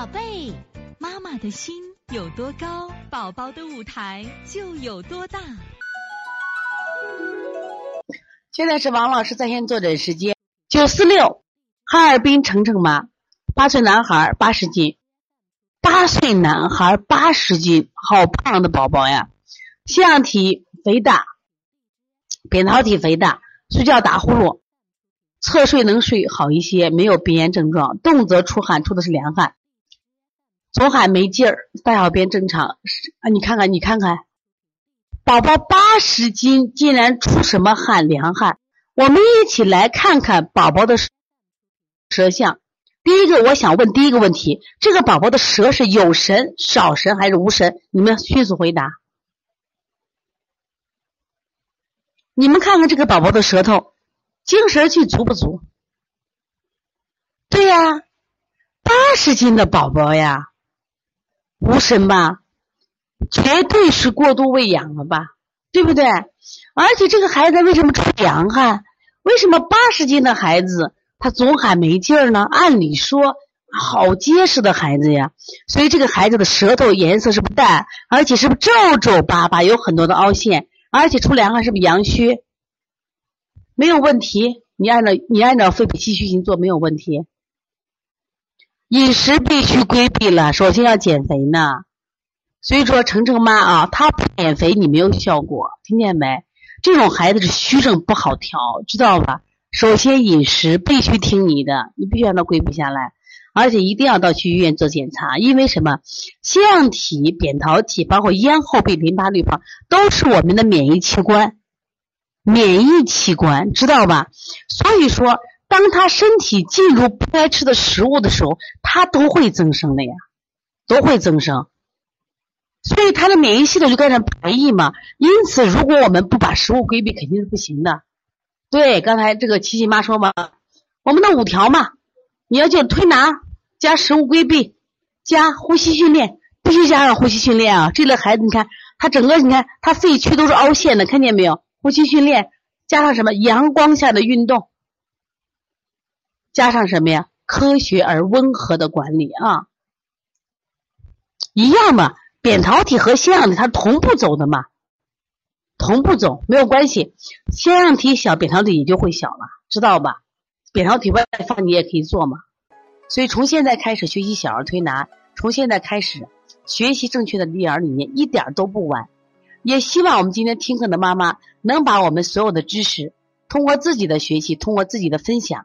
宝贝，妈妈的心有多高，宝宝的舞台就有多大。现在是王老师在线坐诊时间，九四六，哈尔滨程程妈，八岁男孩，八十斤，八岁男孩八十斤，好胖的宝宝呀，腺样体肥大，扁桃体肥大，睡觉打呼噜，侧睡能睡好一些，没有鼻炎症状，动则出汗，出的是凉汗，总喊没劲儿，大小便正常，啊，你看看，你看看。宝宝八十斤，竟然出什么汗凉汗？我们一起来看看宝宝的舌象。第一个，我想问第一个问题：这个宝宝的舌是有神、少神还是无神？你们迅速回答。你们看看这个宝宝的舌头，精神气足不足？对呀，八十斤的宝宝呀，无神吧？绝对是过度喂养了吧，对不对？而且这个孩子为什么出凉汗？为什么八十斤的孩子他总喊没劲儿呢？按理说好结实的孩子呀，所以这个孩子的舌头颜色是不淡，而且是不皱皱巴巴，有很多的凹陷，而且出凉汗是不是阳虚？没有问题，你按照你按照肺脾气虚型做没有问题。饮食必须规避了，首先要减肥呢。所以说，程程妈啊，她不减肥你没有效果，听见没？这种孩子是虚症不好调，知道吧？首先饮食必须听你的，你必须让他规避下来，而且一定要到去医院做检查，因为什么？腺样体、扁桃体，包括咽后壁淋巴滤泡，都是我们的免疫器官，免疫器官，知道吧？所以说，当他身体进入不该吃的食物的时候，他都会增生的呀，都会增生。所以他的免疫系统就开始排异嘛，因此如果我们不把食物规避，肯定是不行的。对，刚才这个琪琪妈说嘛，我们的五条嘛，你要就推拿加食物规避加呼吸训练，必须加上呼吸训练啊！这类孩子你看，他整个你看他肺区都是凹陷的，看见没有？呼吸训练加上什么？阳光下的运动，加上什么呀？科学而温和的管理啊，一样嘛。扁桃体和腺样体它同步走的嘛，同步走没有关系，腺样体小，扁桃体也就会小了，知道吧？扁桃体外放你也可以做嘛，所以从现在开始学习小儿推拿，从现在开始学习正确的育儿理念，一点都不晚。也希望我们今天听课的妈妈能把我们所有的知识，通过自己的学习，通过自己的分享，